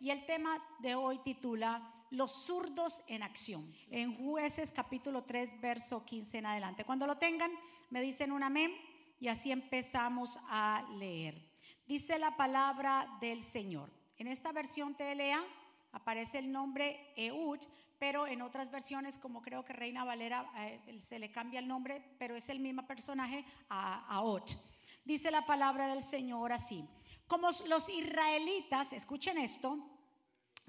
y el tema de hoy titula Los zurdos en acción. En jueces capítulo 3, verso 15 en adelante. Cuando lo tengan, me dicen un amén y así empezamos a leer. Dice la palabra del Señor. En esta versión TLA aparece el nombre Eud, pero en otras versiones, como creo que Reina Valera, eh, se le cambia el nombre, pero es el mismo personaje a Aot. Dice la palabra del Señor así. Como los israelitas, escuchen esto,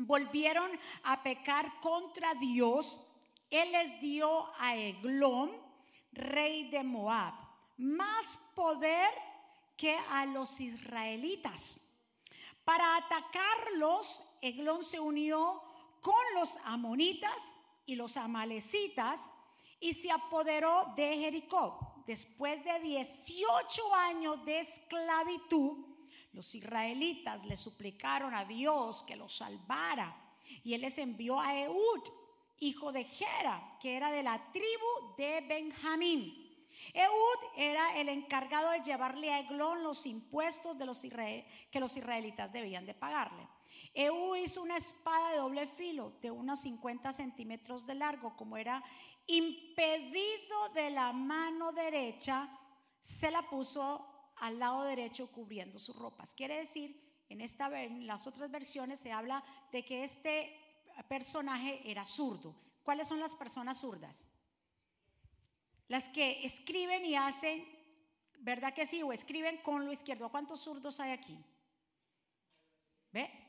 volvieron a pecar contra Dios, Él les dio a Eglón, rey de Moab, más poder que a los israelitas. Para atacarlos, Eglón se unió con los amonitas y los amalecitas y se apoderó de Jericó. Después de 18 años de esclavitud, los israelitas le suplicaron a Dios que los salvara y él les envió a Eud, hijo de Gera, que era de la tribu de Benjamín. Eud era el encargado de llevarle a Eglón los impuestos de los que los israelitas debían de pagarle. Eú hizo una espada de doble filo de unos 50 centímetros de largo, como era impedido de la mano derecha, se la puso al lado derecho cubriendo sus ropas. Quiere decir, en, esta, en las otras versiones se habla de que este personaje era zurdo. ¿Cuáles son las personas zurdas? Las que escriben y hacen, ¿verdad que sí? O escriben con lo izquierdo. ¿Cuántos zurdos hay aquí? ¿Ve?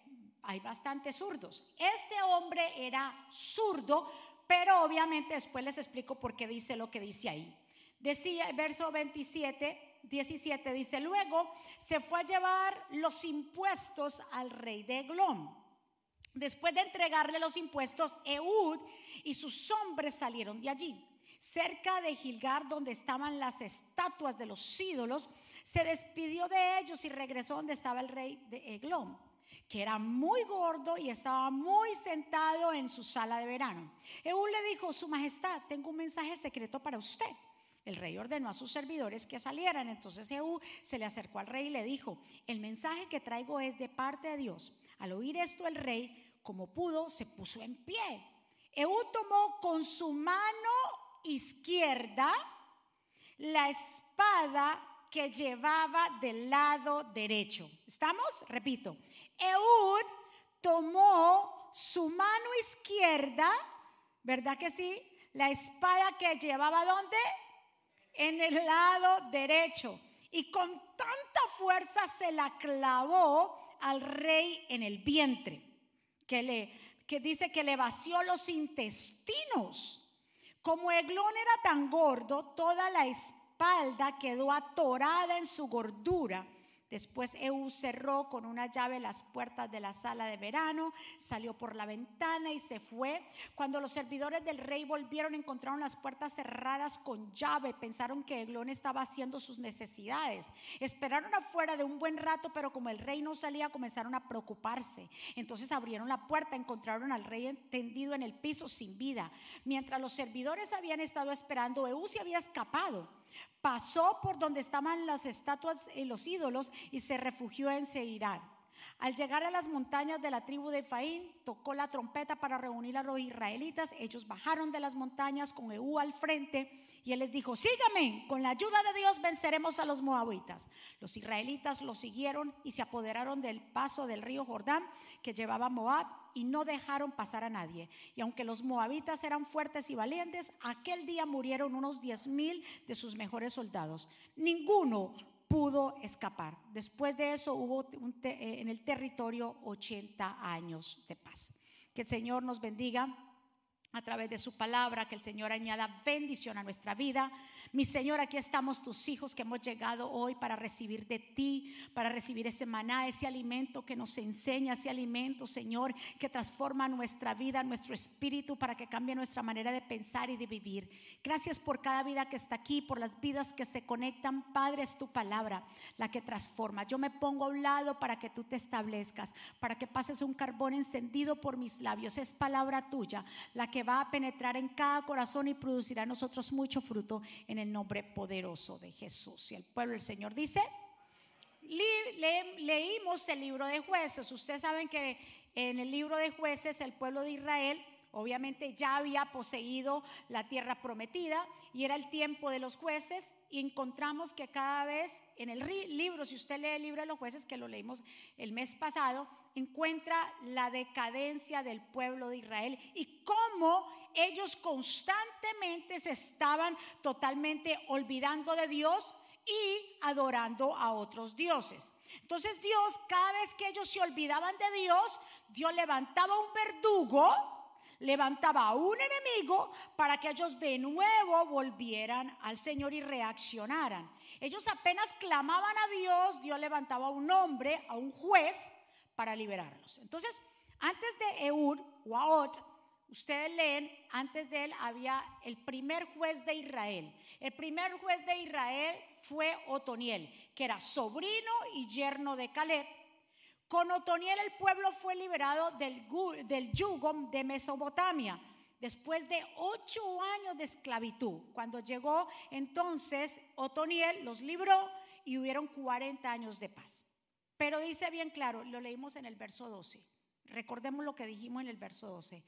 hay bastantes zurdos. Este hombre era zurdo, pero obviamente después les explico por qué dice lo que dice ahí. Decía, verso 27, 17 dice, luego se fue a llevar los impuestos al rey de Eglón. Después de entregarle los impuestos, Eud y sus hombres salieron de allí. Cerca de Gilgar, donde estaban las estatuas de los ídolos, se despidió de ellos y regresó donde estaba el rey de Eglón que era muy gordo y estaba muy sentado en su sala de verano. Eú le dijo, Su Majestad, tengo un mensaje secreto para usted. El rey ordenó a sus servidores que salieran. Entonces Eú se le acercó al rey y le dijo, el mensaje que traigo es de parte de Dios. Al oír esto el rey, como pudo, se puso en pie. Eú tomó con su mano izquierda la espada que llevaba del lado derecho. ¿Estamos? Repito. Eud tomó su mano izquierda, ¿verdad que sí? La espada que llevaba ¿dónde? En el lado derecho. Y con tanta fuerza se la clavó al rey en el vientre, que, le, que dice que le vació los intestinos. Como Eglón era tan gordo, toda la espada quedó atorada en su gordura. Después Eú cerró con una llave las puertas de la sala de verano, salió por la ventana y se fue. Cuando los servidores del rey volvieron, encontraron las puertas cerradas con llave. Pensaron que Eglón estaba haciendo sus necesidades. Esperaron afuera de un buen rato, pero como el rey no salía, comenzaron a preocuparse. Entonces abrieron la puerta, encontraron al rey tendido en el piso sin vida. Mientras los servidores habían estado esperando, Eú se había escapado. Pasó por donde estaban las estatuas y los ídolos y se refugió en Seirán. Al llegar a las montañas de la tribu de Efraín, tocó la trompeta para reunir a los israelitas. Ellos bajaron de las montañas con Eú al frente y él les dijo, sígame, con la ayuda de Dios venceremos a los moabitas. Los israelitas lo siguieron y se apoderaron del paso del río Jordán que llevaba Moab y no dejaron pasar a nadie. Y aunque los moabitas eran fuertes y valientes, aquel día murieron unos diez mil de sus mejores soldados. Ninguno pudo escapar. Después de eso hubo eh, en el territorio 80 años de paz. Que el Señor nos bendiga a través de su palabra, que el Señor añada bendición a nuestra vida. Mi Señor, aquí estamos tus hijos que hemos llegado hoy para recibir de ti, para recibir ese maná, ese alimento que nos enseña, ese alimento, Señor, que transforma nuestra vida, nuestro espíritu, para que cambie nuestra manera de pensar y de vivir. Gracias por cada vida que está aquí, por las vidas que se conectan. Padre, es tu palabra la que transforma. Yo me pongo a un lado para que tú te establezcas, para que pases un carbón encendido por mis labios. Es palabra tuya la que va a penetrar en cada corazón y producirá a nosotros mucho fruto en el nombre poderoso de Jesús. Y el pueblo del Señor dice, leímos el libro de jueces. Ustedes saben que en el libro de jueces el pueblo de Israel obviamente ya había poseído la tierra prometida y era el tiempo de los jueces y encontramos que cada vez en el libro, si usted lee el libro de los jueces, que lo leímos el mes pasado, encuentra la decadencia del pueblo de Israel y cómo ellos constantemente se estaban totalmente olvidando de Dios y adorando a otros dioses. Entonces Dios, cada vez que ellos se olvidaban de Dios, Dios levantaba un verdugo, levantaba un enemigo para que ellos de nuevo volvieran al Señor y reaccionaran. Ellos apenas clamaban a Dios, Dios levantaba a un hombre, a un juez, para liberarlos. Entonces, antes de Eud, Waot, ustedes leen, antes de él había el primer juez de Israel. El primer juez de Israel fue Otoniel, que era sobrino y yerno de Caleb. Con Otoniel el pueblo fue liberado del, yugo de Mesopotamia después de ocho años de esclavitud. Cuando llegó entonces Otoniel los libró y hubieron 40 años de paz. Pero dice bien claro, lo leímos en el verso 12. Recordemos lo que dijimos en el verso 12.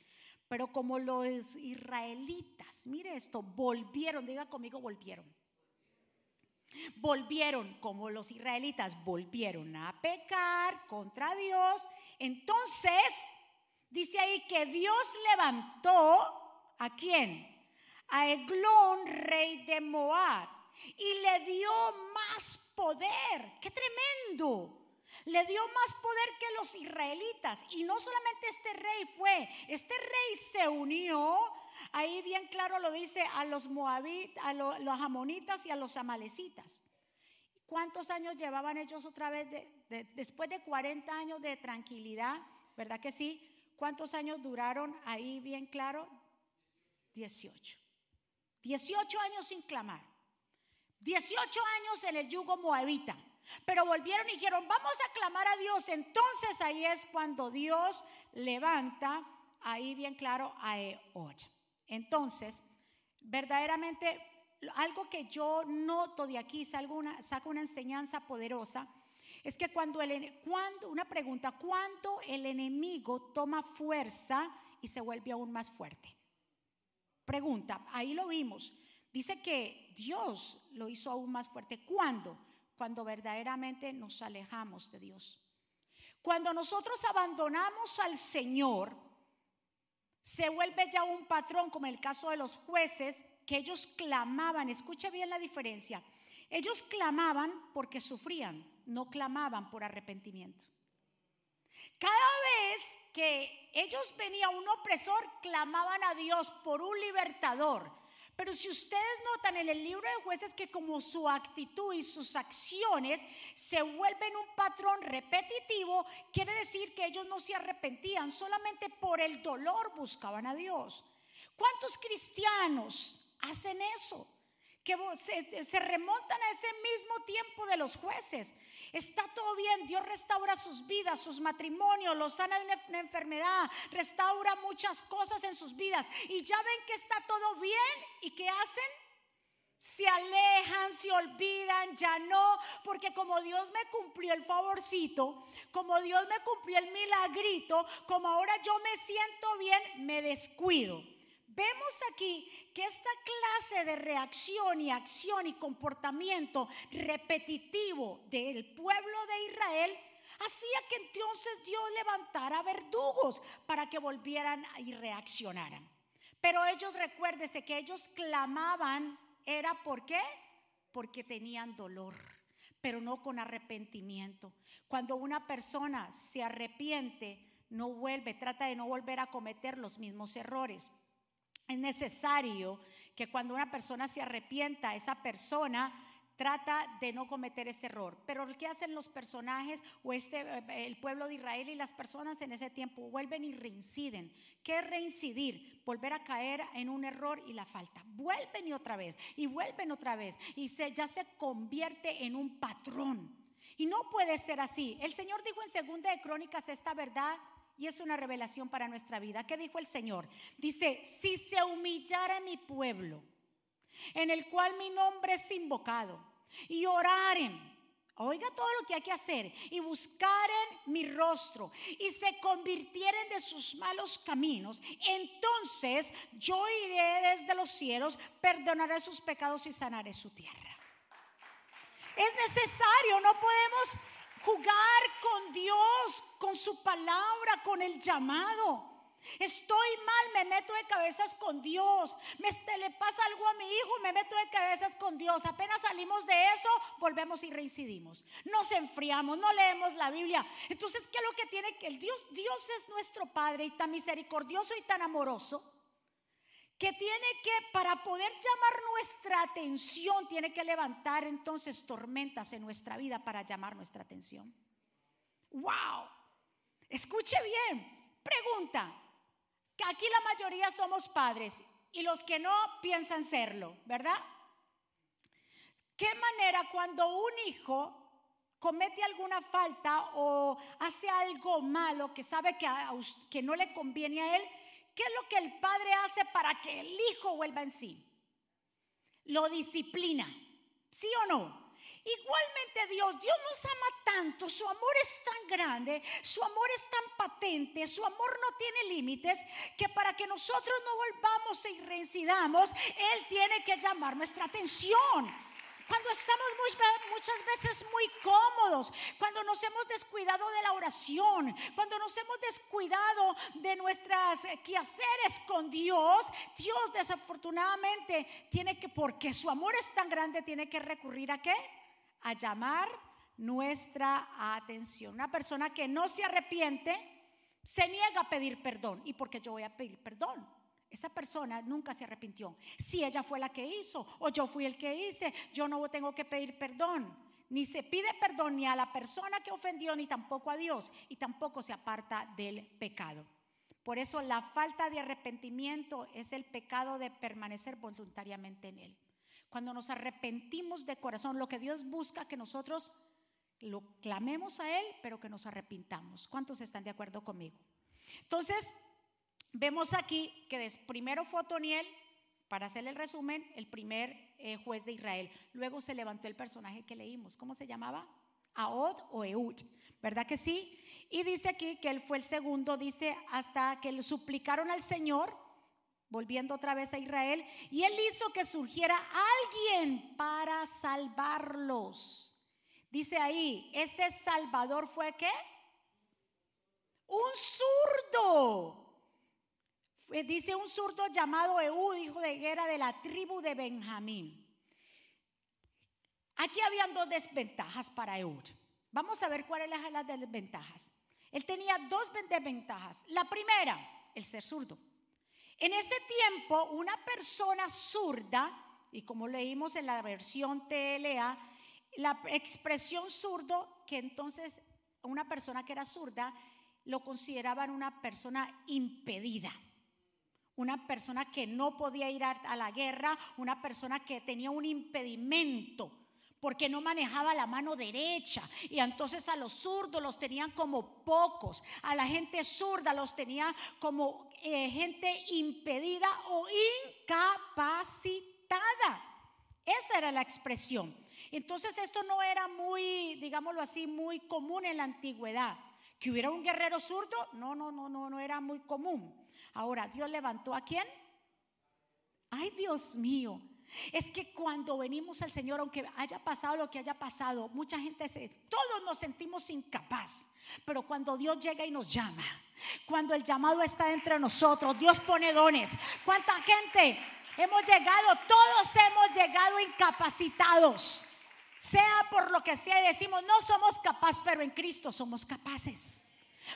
Pero como los israelitas, mire esto, volvieron, diga conmigo, volvieron. Volvieron, como los israelitas volvieron a pecar contra Dios. Entonces, dice ahí que Dios levantó a quién? A Eglón, rey de Moab, y le dio más poder. ¡Qué tremendo! le dio más poder que los israelitas. Y no solamente este rey fue, este rey se unió, ahí bien claro lo dice, a los moabitas, a los, amonitas y a los amalecitas. ¿Cuántos años llevaban ellos otra vez después de 40 años de tranquilidad? ¿Verdad que sí? ¿Cuántos años duraron ahí bien claro? 18. 18 años sin clamar. 18 años en el yugo moabita. Pero volvieron y dijeron, vamos a clamar a Dios. Entonces ahí es cuando Dios levanta, ahí bien claro, a Eod. Entonces, verdaderamente, algo que yo noto de aquí, una, saco una enseñanza poderosa, es que cuando, el, cuando, una pregunta, ¿cuándo el enemigo toma fuerza y se vuelve aún más fuerte? Pregunta, ahí lo vimos. Dice que Dios lo hizo aún más fuerte. ¿Cuándo? cuando verdaderamente nos alejamos de Dios. Cuando nosotros abandonamos al Señor, se vuelve ya un patrón, como en el caso de los jueces, que ellos clamaban, escucha bien la diferencia, ellos clamaban porque sufrían, no clamaban por arrepentimiento. Cada vez que ellos venía un opresor, clamaban a Dios por un libertador, pero si ustedes notan en el libro de jueces que como su actitud y sus acciones se vuelven un patrón repetitivo, quiere decir que ellos no se arrepentían, solamente por el dolor buscaban a Dios. ¿Cuántos cristianos hacen eso? Que se, remontan a ese mismo tiempo de los jueces Está todo bien, Dios restaura sus vidas, sus matrimonios, los sana de una enfermedad, restaura muchas cosas en sus vidas. Y ya ven que está todo bien. ¿Y qué hacen? se alejan, se olvidan, ya no, porque como Dios me cumplió el favorcito, como Dios me cumplió el milagrito, como ahora yo me siento bien, me descuido. Vemos aquí que esta clase de reacción y acción y comportamiento repetitivo del pueblo de Israel hacía que entonces Dios levantara verdugos para que volvieran y reaccionaran. Pero ellos recuérdese que ellos clamaban, ¿era por qué? Porque tenían dolor, pero no con arrepentimiento. Cuando una persona se arrepiente, no vuelve, trata de no volver a cometer los mismos errores. Es necesario que cuando una persona se arrepienta, esa persona trata de no cometer ese error. Pero que hacen los personajes o este, eh, el pueblo de Israel y las personas en ese tiempo vuelven y reinciden. ¿Qué es reincidir? Volver a caer en un error y la falta. Vuelven y otra vez, y vuelven otra vez, y se, ya se convierte en un patrón. Y no puede ser así. El Señor dijo en Segunda de Crónicas esta verdad y es una revelación para nuestra vida. ¿Qué dijo el Señor? Dice, si se humillara mi pueblo, en el cual mi nombre es invocado, y oraren, Oiga todo lo que hay que hacer y buscaren mi rostro y se convirtieren de sus malos caminos, entonces yo iré desde los cielos, perdonaré sus pecados y sanaré su tierra. Es necesario, no podemos jugar con Dios, con su palabra, con el llamado. Estoy mal, me meto de cabezas con Dios. Me le pasa algo a mi hijo, me meto de cabezas con Dios. Apenas salimos de eso, volvemos y reincidimos. Nos enfriamos, no leemos la Biblia. Entonces, ¿qué es lo que tiene que el Dios? Dios es nuestro Padre y tan misericordioso y tan amoroso que tiene que, para poder llamar nuestra atención, tiene que levantar entonces tormentas en nuestra vida para llamar nuestra atención. ¡Wow! Escuche bien. Pregunta, que aquí la mayoría somos padres y los que no piensan serlo, ¿verdad? ¿Qué manera cuando un hijo comete alguna falta o hace algo malo que sabe que, que no le conviene a él, ¿qué es lo que el padre hace para que el hijo vuelva en sí? Lo disciplina, ¿sí o no? Igualmente Dios, Dios nos ama tanto, su amor es tan grande, su amor es tan patente, su amor no tiene límites, que para que nosotros no volvamos y reincidamos, Él tiene que llamar nuestra atención. Cuando estamos muchas veces muy cómodos, cuando nos hemos descuidado de la oración, cuando nos hemos descuidado de nuestras eh, quehaceres con Dios, Dios desafortunadamente tiene que, porque su amor es tan grande, tiene que recurrir a qué? a llamar nuestra atención. Una persona que no se arrepiente se niega a pedir perdón. ¿Y por qué yo voy a pedir perdón? Esa persona nunca se arrepintió. Si ella fue la que hizo o yo fui el que hice, yo no tengo que pedir perdón. Ni se pide perdón ni a la persona que ofendió, ni tampoco a Dios. Y tampoco se aparta del pecado. Por eso la falta de arrepentimiento es el pecado de permanecer voluntariamente en él cuando nos arrepentimos de corazón, lo que Dios busca que nosotros lo clamemos a Él, pero que nos arrepintamos. ¿Cuántos están de acuerdo conmigo? Entonces, vemos aquí que primero fue Otoniel, para hacer el resumen, el primer eh, juez de Israel. Luego se levantó el personaje que leímos. ¿Cómo se llamaba? Aod o Eud, ¿verdad que sí? Y dice aquí que él fue el segundo, dice, hasta que le suplicaron al Señor volviendo otra vez a Israel, y él hizo que surgiera alguien para salvarlos. Dice ahí, ese salvador fue qué? Un zurdo. Dice un zurdo llamado Eú, hijo de guerra de la tribu de Benjamín. Aquí habían dos desventajas para Eud. Vamos a ver cuáles eran las desventajas. Él tenía dos desventajas. La primera, el ser zurdo. En ese tiempo, una persona zurda, y como leímos en la versión TLA, la expresión zurdo, que entonces una persona que era zurda, lo consideraban una persona impedida, una persona que no podía ir a, la guerra, una persona que tenía un impedimento porque no manejaba la mano derecha. Y entonces a los zurdos los tenían como pocos, a la gente zurda los tenía como eh, gente impedida o incapacitada. Esa era la expresión. Entonces esto no era muy, digámoslo así, muy común en la antigüedad. Que hubiera un guerrero zurdo, no, no, no, no, no era muy común. Ahora, Dios levantó a quién? Ay, Dios mío, es que cuando venimos al Señor, aunque haya pasado lo que haya pasado, mucha gente se, todos nos sentimos incapaz. Pero cuando Dios llega y nos llama, cuando el llamado está entre nosotros, Dios pone dones. ¿Cuánta gente hemos llegado? Todos hemos llegado incapacitados. Sea por lo que sea, decimos, no somos capaces, pero en Cristo somos capaces.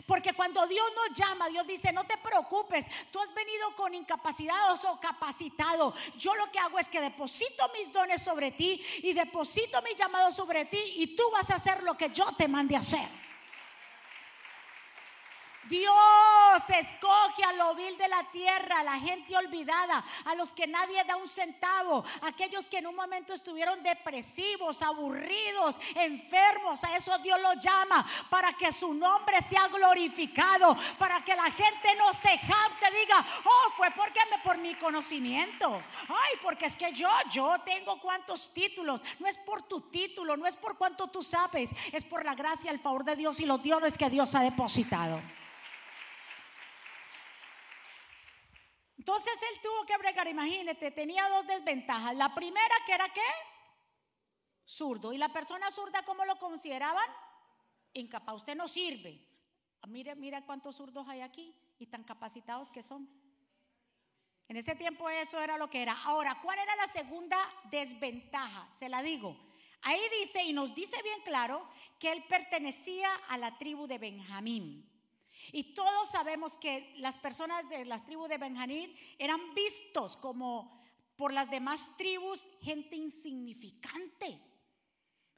Porque cuando Dios nos llama, Dios dice, no te preocupes, tú has venido con incapacidad o capacitado. Yo lo que hago es que deposito mis dones sobre ti y deposito mi llamado sobre ti y tú vas a hacer lo que yo te mande hacer. Dios escoge a lo vil de la tierra, a la gente olvidada, a los que nadie da un centavo, aquellos que en un momento estuvieron depresivos, aburridos, enfermos. A eso Dios los llama para que su nombre sea glorificado, para que la gente no se jacte, diga, oh, fue porque me por mi conocimiento. Ay, porque es que yo, yo tengo cuantos títulos. No es por tu título, no es por cuánto tú sabes, es por la gracia, el favor de Dios y los dones que Dios ha depositado. Entonces él tuvo que bregar, imagínate, tenía dos desventajas. La primera que era qué? Zurdo. ¿Y la persona zurda cómo lo consideraban? Incapaz. Usted no sirve. Ah, mire, mira cuántos zurdos hay aquí y tan capacitados que son. En ese tiempo eso era lo que era. Ahora, ¿cuál era la segunda desventaja? Se la digo. Ahí dice y nos dice bien claro que él pertenecía a la tribu de Benjamín. Y todos sabemos que las personas de las tribus de Benjamín eran vistos como por las demás tribus gente insignificante,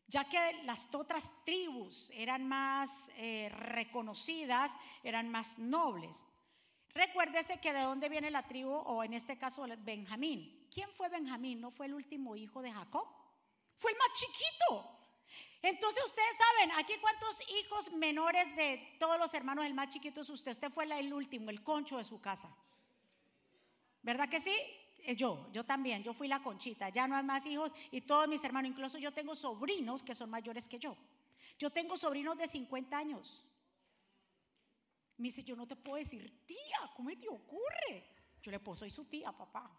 ya que las otras tribus eran más eh, reconocidas, eran más nobles. Recuérdese que de dónde viene la tribu, o en este caso Benjamín. ¿Quién fue Benjamín? ¿No fue el último hijo de Jacob? Fue el más chiquito. Entonces ustedes saben, aquí cuántos hijos menores de todos los hermanos, el más chiquito es usted. Usted fue el último, el concho de su casa. ¿Verdad que sí? Eh, yo, yo también, yo fui la conchita. Ya no hay más hijos y todos mis hermanos, incluso yo tengo sobrinos que son mayores que yo. Yo tengo sobrinos de 50 años. Me dice, yo no te puedo decir, tía, ¿cómo te ocurre? Yo le puedo, soy su tía, papá.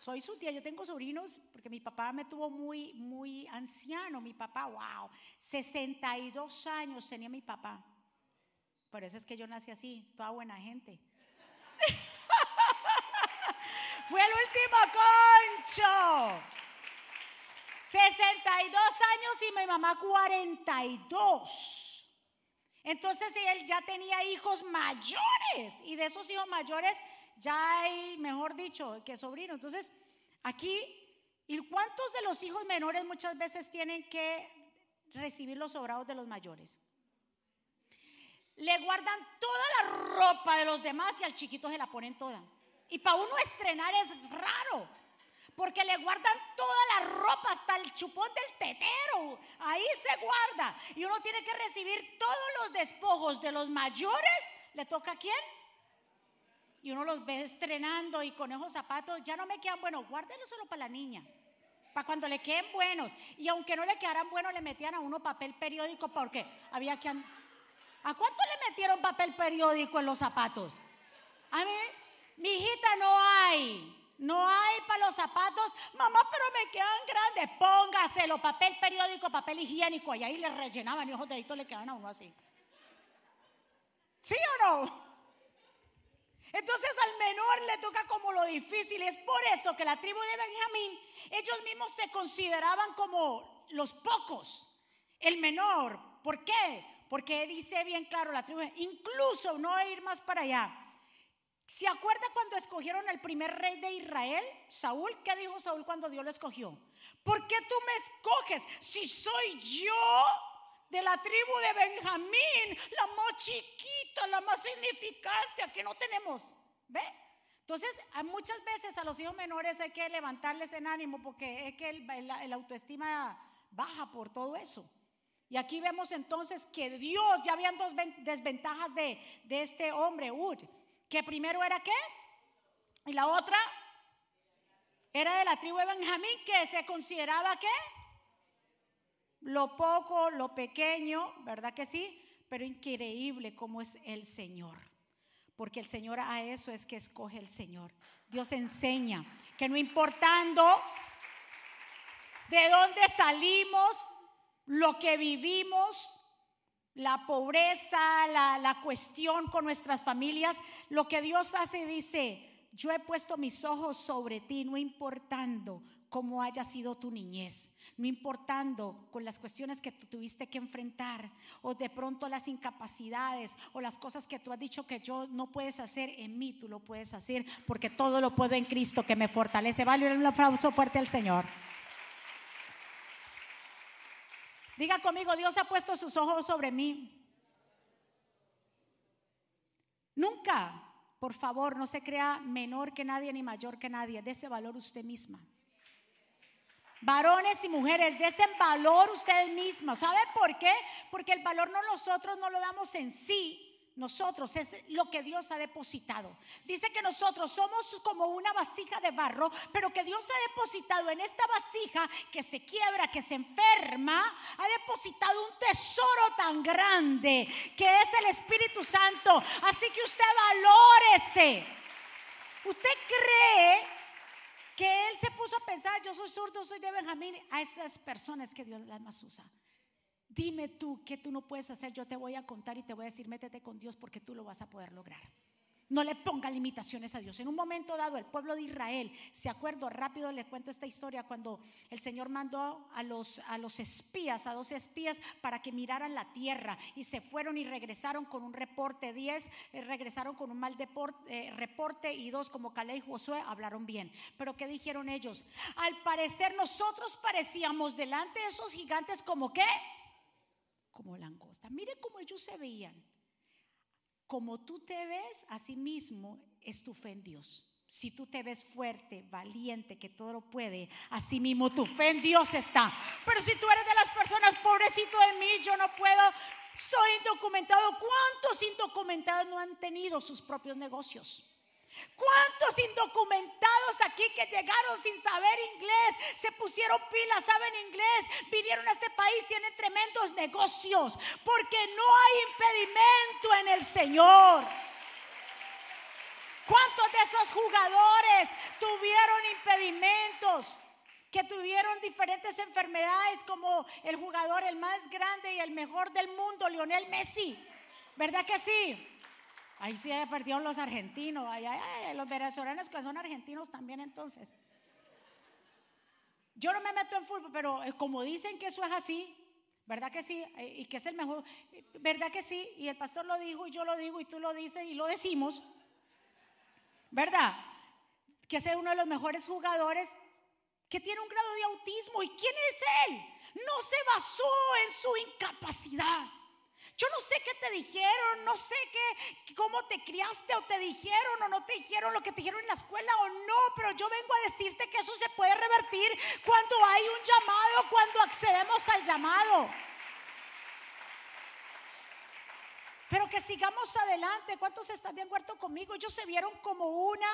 Soy su tía, yo tengo sobrinos porque mi papá me tuvo muy, muy anciano. Mi papá, wow, 62 años tenía mi papá. Por eso es que yo nací así, toda buena gente. Fue el último concho. 62 años y mi mamá 42. Entonces él ya tenía hijos mayores y de esos hijos mayores ya hay, mejor dicho, que sobrino. Entonces, aquí, ¿y cuántos de los hijos menores muchas veces tienen que recibir los sobrados de los mayores? Le guardan toda la ropa de los demás y al chiquito se la ponen toda. Y para uno estrenar es raro, porque le guardan toda la ropa, hasta el chupón del tetero. Ahí se guarda. Y uno tiene que recibir todos los despojos de los mayores. ¿Le toca a quién? Y uno los ve estrenando y con esos zapatos ya no me quedan buenos, guárdenlos solo para la niña, para cuando le queden buenos. Y aunque no le quedaran buenos, le metían a uno papel periódico porque había que... ¿A cuánto le metieron papel periódico en los zapatos? A mí, mi hijita, no hay. No hay para los zapatos. Mamá, pero me quedan grandes. Póngaselo, papel periódico, papel higiénico. Y ahí le rellenaban y ojos deditos le quedaban a uno así. ¿Sí o no? Entonces al menor le toca como lo difícil. Y es por eso que la tribu de Benjamín, ellos mismos se consideraban como los pocos, el menor. ¿Por qué? Porque dice bien claro la tribu, incluso no ir más para allá. ¿Se acuerda cuando escogieron al primer rey de Israel, Saúl? ¿Qué dijo Saúl cuando Dios lo escogió? ¿Por qué tú me escoges si soy yo de la tribu de Benjamín, la más chiquita, la más significante, aquí no tenemos, ¿ve? Entonces, muchas veces a los hijos menores hay que levantarles en ánimo porque es que el, autoestima baja por todo eso. Y aquí vemos entonces que Dios, ya habían dos desventajas de, de este hombre, Ud, que primero era qué? Y la otra era de la tribu de Benjamín, que se consideraba qué? Lo poco, lo pequeño, ¿verdad que sí? Pero increíble como es el Señor. Porque el Señor a eso es que escoge el Señor. Dios enseña que no importando de dónde salimos, lo que vivimos, la pobreza, la, la, cuestión con nuestras familias, lo que Dios hace dice, yo he puesto mis ojos sobre ti, no importando cómo haya sido tu niñez, no importando con las cuestiones que tú tuviste que enfrentar, o de pronto las incapacidades, o las cosas que tú has dicho que yo no puedes hacer, en mí tú lo puedes hacer, porque todo lo puedo en Cristo que me fortalece. Vale un aplauso fuerte al Señor. Diga conmigo, Dios ha puesto sus ojos sobre mí. Nunca, por favor, no se crea menor que nadie ni mayor que nadie. De ese valor usted misma. Varones y mujeres, desen valor ustedes mismos. ¿Sabe por qué? Porque el valor no nosotros no lo damos en sí, nosotros es lo que Dios ha depositado. Dice que nosotros somos como una vasija de barro, pero que Dios ha depositado en esta vasija que se quiebra, que se enferma, ha depositado un tesoro tan grande que es el Espíritu Santo. Así que usted valórese. ¿Usted cree que él se puso a pensar, yo soy zurdo, soy de Benjamín, a esas personas que Dios las más usa? Dime tú qué tú no puedes hacer, yo te voy a contar y te voy a decir, métete con Dios porque tú lo vas a poder lograr. No le ponga limitaciones a Dios. En un momento dado, el pueblo de Israel, se acuerdo, rápido le cuento esta historia, cuando el Señor mandó a los, a los espías, a dos espías, para que miraran la tierra y se fueron y regresaron con un reporte. Diez eh, regresaron con un mal eh, reporte y dos, como Calé y Josué, hablaron bien. Pero ¿qué dijeron ellos? Al parecer nosotros parecíamos delante de esos gigantes como qué? como langosta. Mire cómo ellos se veían. Como tú te ves, así mismo es tu fe en Dios. Si tú te ves fuerte, valiente, que todo lo puede, así mismo tu fe en Dios está. Pero si tú eres de las personas, pobrecito de mí, yo no puedo, soy indocumentado. ¿Cuántos indocumentados no han tenido sus propios negocios? ¿Cuántos indocumentados aquí que llegaron sin saber inglés, se pusieron pilas, saben inglés, vinieron a este país, tienen tremendos negocios? Porque no hay impedimento en el Señor. ¿Cuántos de esos jugadores tuvieron impedimentos? Que tuvieron diferentes enfermedades como el jugador el más grande y el mejor del mundo, Lionel Messi. ¿Verdad que sí? Ahí sí perdieron los argentinos, los venezolanos que son argentinos también entonces. Yo no me meto en fútbol, pero eh, como dicen que eso es así, ¿verdad que sí? Eh, y que es el mejor, ¿verdad que sí? Y el pastor lo dijo y yo lo digo y tú lo dices y lo decimos, ¿verdad? Que es uno de los mejores jugadores que tiene un grado de autismo. ¿Y quién es él? No se basó en su incapacidad. Yo no sé qué te dijeron, no sé qué, cómo te criaste o te dijeron o no te dijeron lo que te dijeron en la escuela o no, pero yo vengo a decirte que eso se puede revertir cuando hay un llamado, cuando accedemos al llamado. Pero que sigamos adelante. ¿Cuántos están de acuerdo conmigo? Ellos se vieron como una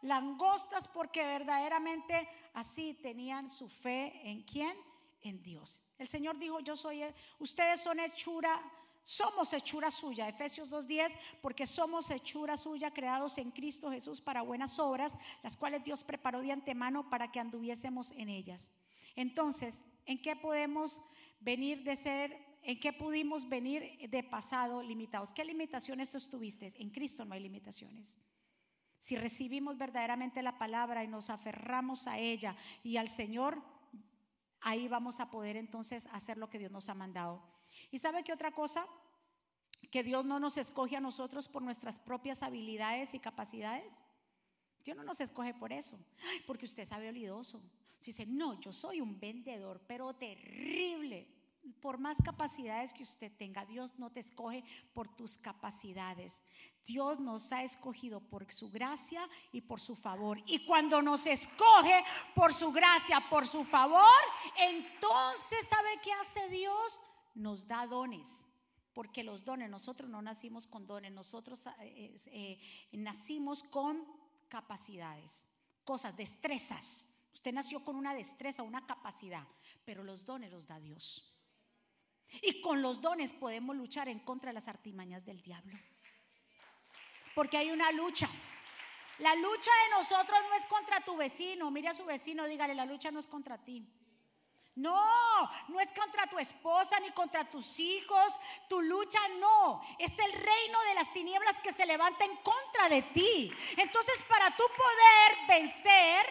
langostas porque verdaderamente así tenían su fe en quién? En Dios. El Señor dijo, yo soy, ustedes son hechura somos hechura suya, Efesios 2.10, porque somos hechura suya, creados en Cristo Jesús para buenas obras, las cuales Dios preparó de antemano para que anduviésemos en ellas. Entonces, ¿en qué podemos venir de ser, en qué pudimos venir de pasado limitados? ¿Qué limitaciones tuviste? En Cristo no hay limitaciones. Si recibimos verdaderamente la palabra y nos aferramos a ella y al Señor, ahí vamos a poder entonces hacer lo que Dios nos ha mandado. ¿Y sabe qué otra cosa? Que Dios no nos escoge a nosotros por nuestras propias habilidades y capacidades. Dios no nos escoge por eso, porque usted sabe habilidoso. Si dice, no, yo soy un vendedor, pero terrible. Por más capacidades que usted tenga, Dios no te escoge por tus capacidades. Dios nos ha escogido por su gracia y por su favor. Y cuando nos escoge por su gracia, por su favor, entonces ¿sabe qué hace Dios? Nos da dones, porque los dones, nosotros no nacimos con dones, nosotros eh, eh, nacimos con capacidades, cosas, destrezas. Usted nació con una destreza, una capacidad, pero los dones los da Dios. Y con los dones podemos luchar en contra de las artimañas del diablo. Porque hay una lucha. La lucha de nosotros no es contra tu vecino. Mire a su vecino, dígale, la lucha no es contra ti. No, no es contra tu esposa ni contra tus hijos. Tu lucha no. Es el reino de las tinieblas que se levanta en contra de ti. Entonces, para tú poder vencer,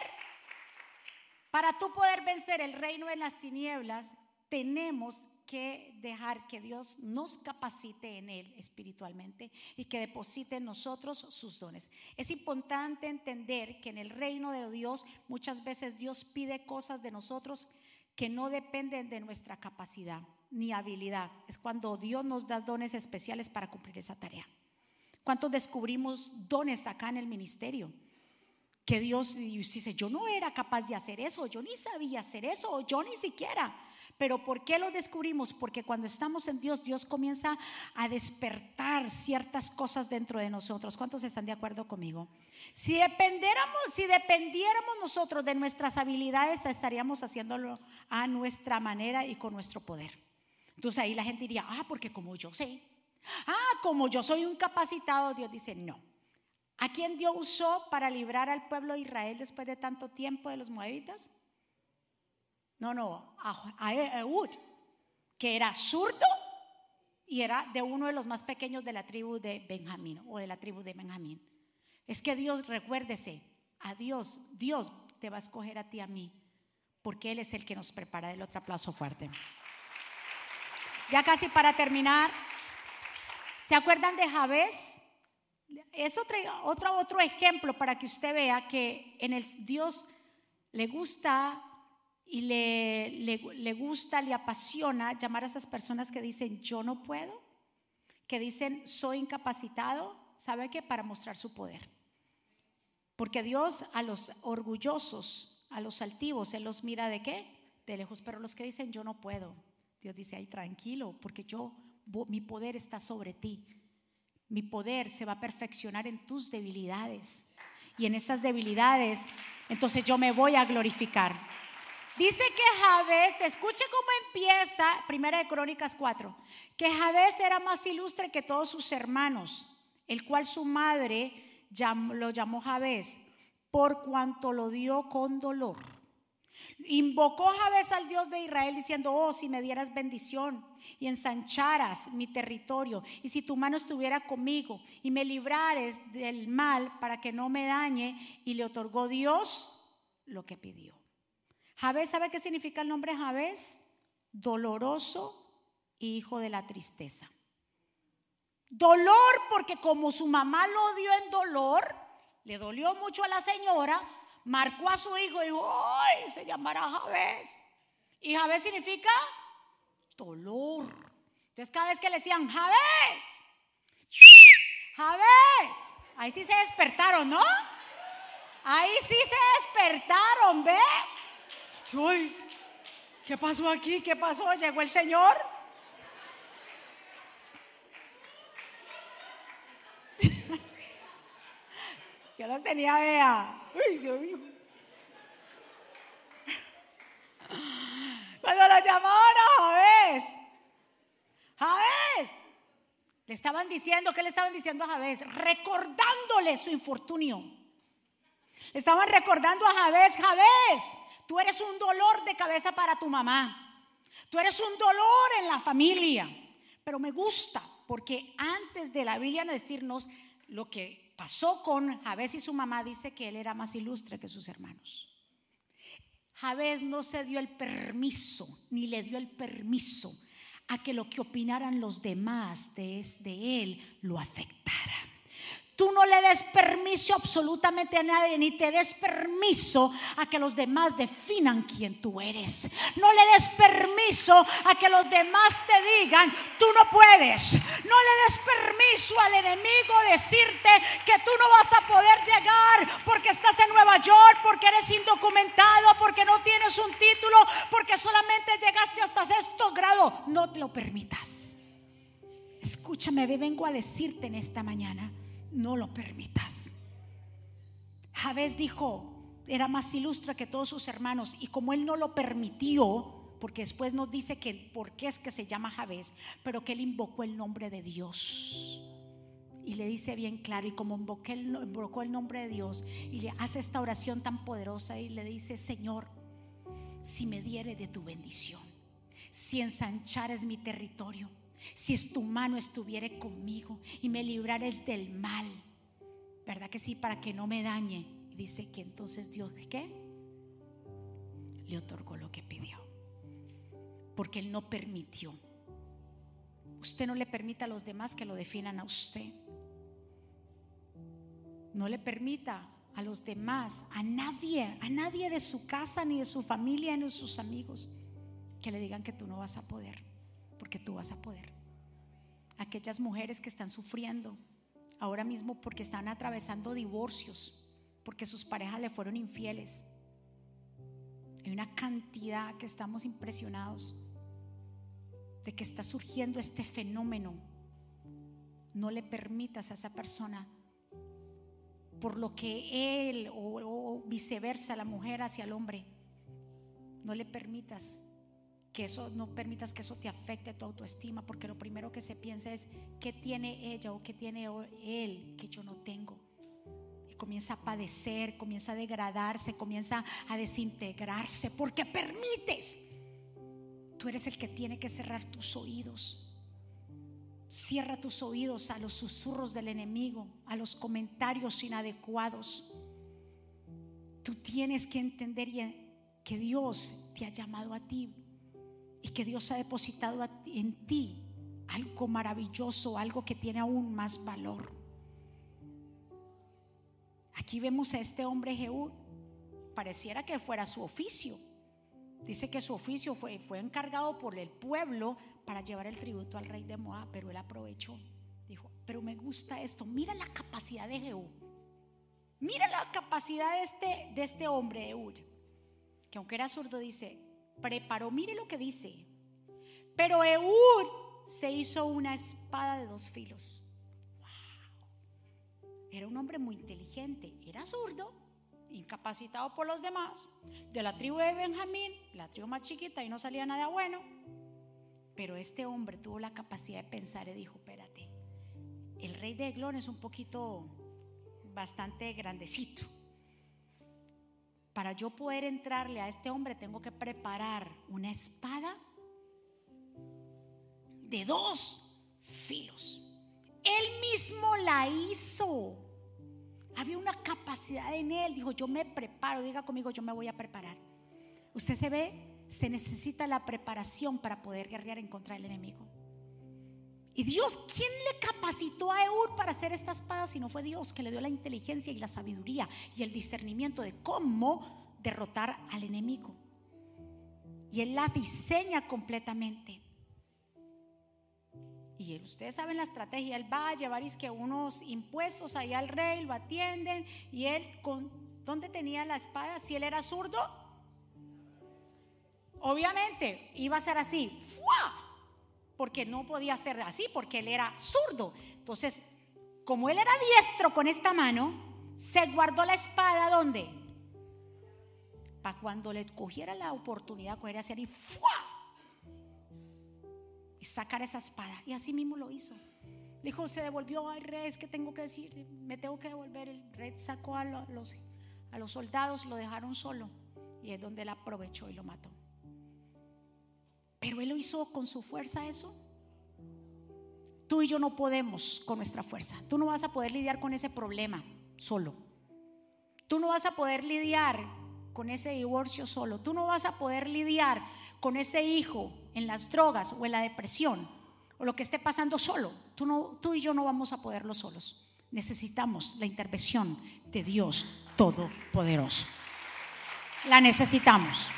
para tú poder vencer el reino de las tinieblas, tenemos que dejar que Dios nos capacite en Él espiritualmente y que deposite en nosotros sus dones. Es importante entender que en el reino de Dios muchas veces Dios pide cosas de nosotros que no dependen de nuestra capacidad ni habilidad. Es cuando Dios nos da dones especiales para cumplir esa tarea. ¿Cuántos descubrimos dones acá en el ministerio? Que Dios dice, yo no era capaz de hacer eso, yo ni sabía hacer eso, yo ni siquiera. Pero ¿por qué lo descubrimos? Porque cuando estamos en Dios, Dios comienza a despertar ciertas cosas dentro de nosotros. ¿Cuántos están de acuerdo conmigo? Si dependiéramos, si dependiéramos nosotros de nuestras habilidades, estaríamos haciéndolo a nuestra manera y con nuestro poder. Entonces ahí la gente diría, ah, porque como yo sé, ah, como yo soy un capacitado, Dios dice, no. ¿A quién Dios usó para librar al pueblo de Israel después de tanto tiempo de los moabitas? No, no, a, Ehud, que era zurdo y era de uno de los más pequeños de la tribu de Benjamín o de la tribu de Benjamín. Es que Dios, recuérdese, a Dios, Dios te va a escoger a ti a mí, porque Él es el que nos prepara. El otro aplauso fuerte. Ya casi para terminar, ¿se acuerdan de Javés? Es otro, otro, otro ejemplo para que usted vea que en el Dios le gusta y le, le, gusta, le apasiona llamar a esas personas que dicen yo no puedo, que dicen soy incapacitado, ¿sabe qué? Para mostrar su poder. Porque Dios a los orgullosos, a los altivos, Él los mira de qué? De lejos, pero los que dicen yo no puedo, Dios dice, ay, tranquilo, porque yo, mi poder está sobre ti. Mi poder se va a perfeccionar en tus debilidades. Y en esas debilidades, entonces yo me voy a glorificar. Dice que Javés, escuche cómo empieza, Primera de Crónicas 4, que Javés era más ilustre que todos sus hermanos, el cual su madre lo llamó Javés, por cuanto lo dio con dolor. Invocó Javés al Dios de Israel diciendo, oh, si me dieras bendición y ensancharas mi territorio, y si tu mano estuviera conmigo y me librares del mal para que no me dañe, y le otorgó Dios lo que pidió. Javés, ¿sabe qué significa el nombre Javés? Doloroso y hijo de la tristeza. Dolor porque como su mamá lo dio en dolor, le dolió mucho a la señora, marcó a su hijo y dijo, ¡ay! Se llamará Javés. Y Javés significa dolor. Entonces cada vez que le decían, Javés, Javés, ahí sí se despertaron, ¿no? Ahí sí se despertaron, ¿ve? Uy, ¿qué pasó aquí? ¿Qué pasó? ¿Llegó el Señor? Yo los tenía, vea. Uy, mío. Cuando lo llamaban a Javés, Javés, le estaban diciendo, ¿qué le estaban diciendo a Javés? Recordándole su infortunio. Le estaban recordando a Javés, Javés, Tú eres un dolor de cabeza para tu mamá. Tú eres un dolor en la familia. Pero me gusta porque antes de la Biblia decirnos lo que pasó con Javés y su mamá, dice que él era más ilustre que sus hermanos. Javés no se dio el permiso, ni le dio el permiso a que lo que opinaran los demás de, de él lo afectara. Tú no le des permiso absolutamente a nadie, ni te des permiso a que los demás definan quién tú eres. No le des permiso a que los demás te digan, tú no puedes. No le des permiso al enemigo decirte que tú no vas a poder llegar porque estás en Nueva York, porque eres indocumentado, porque no tienes un título, porque solamente llegaste hasta sexto grado. No te lo permitas. Escúchame, vengo a decirte en esta mañana no lo permitas. Javés dijo, era más ilustre que todos sus hermanos y como él no lo permitió, porque después nos dice que por qué es que se llama Javés, pero que él invocó el nombre de Dios. Y le dice bien claro, y como invocó el, invocó el nombre de Dios, y le hace esta oración tan poderosa y le dice, Señor, si me diere de tu bendición, si ensanchares mi territorio, si tu mano estuviera conmigo y me librares del mal, ¿verdad que sí? Para que no me dañe. Y dice que entonces Dios, ¿qué? Le otorgó lo que pidió. Porque Él no permitió. Usted no le permita a los demás que lo definan a usted. No le permita a los demás, a nadie, a nadie de su casa, ni de su familia, ni de sus amigos, que le digan que tú no vas a poder porque tú vas a poder. Aquellas mujeres que están sufriendo, ahora mismo porque están atravesando divorcios, porque sus parejas le fueron infieles. Hay una cantidad que estamos impresionados de que está surgiendo este fenómeno. No le permitas a esa persona por lo que él o, viceversa, la mujer hacia el hombre. No le permitas que eso, no permitas que eso te afecte tu autoestima, porque lo primero que se piensa es qué tiene ella o qué tiene él que yo no tengo. Y comienza a padecer, comienza a degradarse, comienza a desintegrarse, porque permites. Tú eres el que tiene que cerrar tus oídos. Cierra tus oídos a los susurros del enemigo, a los comentarios inadecuados. Tú tienes que entender que Dios te ha llamado a ti y que Dios ha depositado en ti algo maravilloso, algo que tiene aún más valor. Aquí vemos a este hombre Jehú, pareciera que fuera su oficio. Dice que su oficio fue, fue encargado por el pueblo para llevar el tributo al rey de Moab, pero él aprovechó. Dijo, pero me gusta esto. Mira la capacidad de Jehú. Mira la capacidad de este, de este hombre, Ehud, que aunque era zurdo, dice, preparó, mire lo que dice. Pero Ehud se hizo una espada de dos filos. Era un hombre muy inteligente, era zurdo, incapacitado por los demás, de la tribu de Benjamín, la tribu más chiquita y no salía nada bueno. Pero este hombre tuvo la capacidad de pensar y dijo, espérate, el rey de Eglón es un poquito bastante grandecito. Para yo poder entrarle a este hombre tengo que preparar una espada de dos filos. Él mismo la hizo. Había una capacidad en él. Dijo, yo me preparo. Diga conmigo, yo me voy a preparar. Usted se ve se necesita la preparación para poder guerrear en contra del enemigo. Y Dios, ¿quién le capacitó a Eur para hacer esta espada si no fue Dios que le dio la inteligencia y la sabiduría y el discernimiento de cómo derrotar al enemigo? Y Él la diseña completamente. Y ustedes saben la estrategia, Él va a llevar que unos impuestos ahí al rey, lo atienden y Él con... ¿Dónde tenía la espada? Si Él era zurdo, Obviamente iba a ser así, porque no podía ser así, porque él era zurdo. Entonces, como él era diestro con esta mano, se guardó la espada ¿dónde? Para cuando le cogiera la oportunidad, coger hacia y Y sacar esa espada. Y así mismo lo hizo. dijo, se devolvió, al rey, es que tengo que decir, me tengo que devolver. El rey sacó a los, a los soldados, lo dejaron solo. Y es donde él aprovechó y lo mató. Pero Él lo hizo con su fuerza eso. Tú y yo no podemos con nuestra fuerza. Tú no vas a poder lidiar con ese problema solo. Tú no vas a poder lidiar con ese divorcio solo. Tú no vas a poder lidiar con ese hijo en las drogas o en la depresión o lo que esté pasando solo. Tú, no, tú y yo no vamos a poderlo solos. Necesitamos la intervención de Dios Todopoderoso. La necesitamos.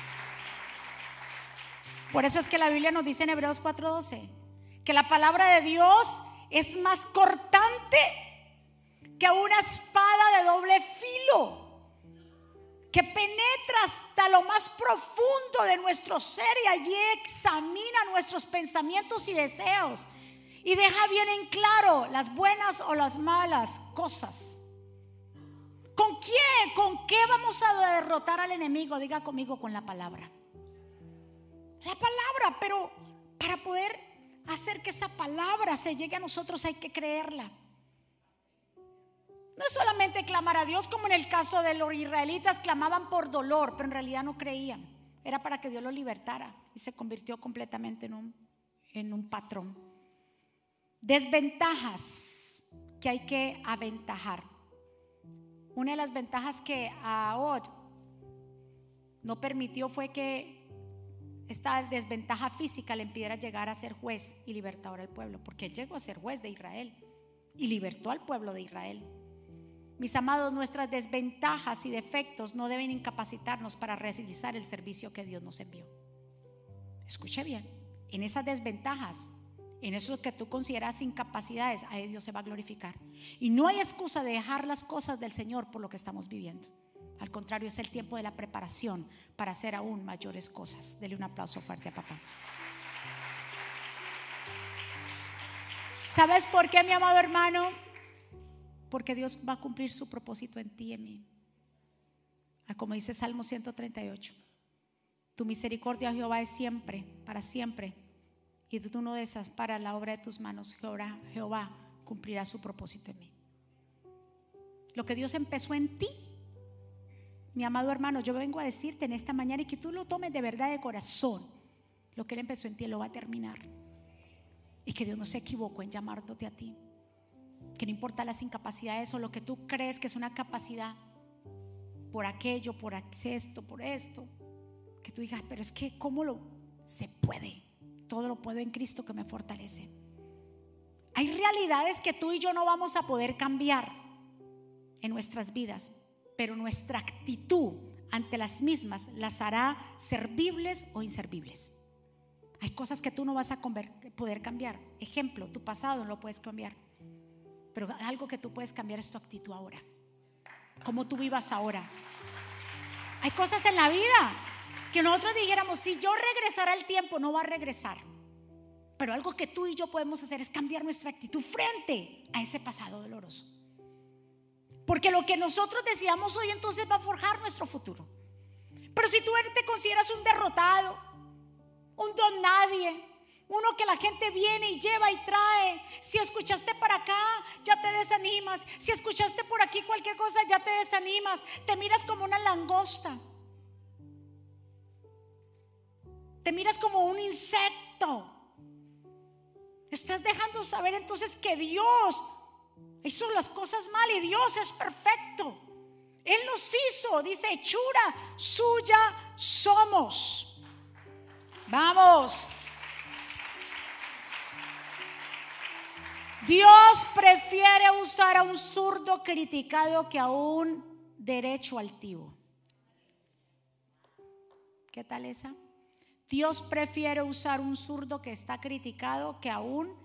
Por eso es que la Biblia nos dice en Hebreos 4:12 que la palabra de Dios es más cortante que una espada de doble filo, que penetra hasta lo más profundo de nuestro ser y allí examina nuestros pensamientos y deseos y deja bien en claro las buenas o las malas cosas. ¿Con quién? ¿Con qué vamos a derrotar al enemigo? Diga conmigo con la palabra la palabra, pero para poder hacer que esa palabra se llegue a nosotros hay que creerla. No es solamente clamar a Dios como en el caso de los israelitas clamaban por dolor, pero en realidad no creían. Era para que Dios los libertara y se convirtió completamente en un, en un patrón. Desventajas que hay que aventajar. Una de las ventajas que a Od no permitió fue que esta desventaja física le impidiera llegar a ser juez y libertador al pueblo, porque él llegó a ser juez de Israel y libertó al pueblo de Israel. Mis amados, nuestras desventajas y defectos no deben incapacitarnos para realizar el servicio que Dios nos envió. Escuche bien, en esas desventajas En eso que tú consideras incapacidades, ahí Dios se va a glorificar. Y no hay excusa de dejar las cosas del Señor por lo que estamos viviendo. Al contrario, es el tiempo de la preparación para hacer aún mayores cosas. Dele un aplauso fuerte a papá. ¿Sabes por qué, mi amado hermano? Porque Dios va a cumplir su propósito en ti y en mí. Ah, como dice Salmo 138. Tu misericordia, Jehová, es siempre, para siempre. Y tú no para la obra de tus manos. Jehová, Jehová cumplirá su propósito en mí. Lo que Dios empezó en ti, mi amado hermano, yo vengo a decirte en esta mañana y que tú lo tomes de verdad de corazón. Lo que Él empezó en ti, lo va a terminar. Y que Dios no se equivocó en llamándote a ti. Que no importa las incapacidades o lo que tú crees que es una capacidad por aquello, por esto, por esto. Que tú digas, pero es que, ¿cómo lo se puede? Todo lo puedo en Cristo que me fortalece. Hay realidades que tú y yo no vamos a poder cambiar en nuestras vidas, pero nuestra actitud ante las mismas las hará servibles o inservibles. Hay cosas que tú no vas a poder cambiar. Ejemplo, tu pasado no lo puedes cambiar. Pero algo que tú puedes cambiar es tu actitud ahora. Cómo tú vivas ahora. Hay cosas en la vida que nosotros dijéramos, si yo regresara el tiempo, no va a regresar. Pero algo que tú y yo podemos hacer es cambiar nuestra actitud frente a ese pasado doloroso. Porque lo que nosotros decidamos hoy entonces va a forjar nuestro futuro. Pero si tú te consideras un derrotado, un don nadie. Uno que la gente viene y lleva y trae. Si escuchaste para acá, ya te desanimas. Si escuchaste por aquí cualquier cosa, ya te desanimas. Te miras como una langosta. Te miras como un insecto. Estás dejando saber entonces que Dios hizo las cosas mal y Dios es perfecto. Él nos hizo, dice hechura suya somos. Vamos. Dios prefiere usar a un zurdo criticado que a un derecho altivo. ¿Qué tal esa? Dios prefiere usar un zurdo que está criticado que a un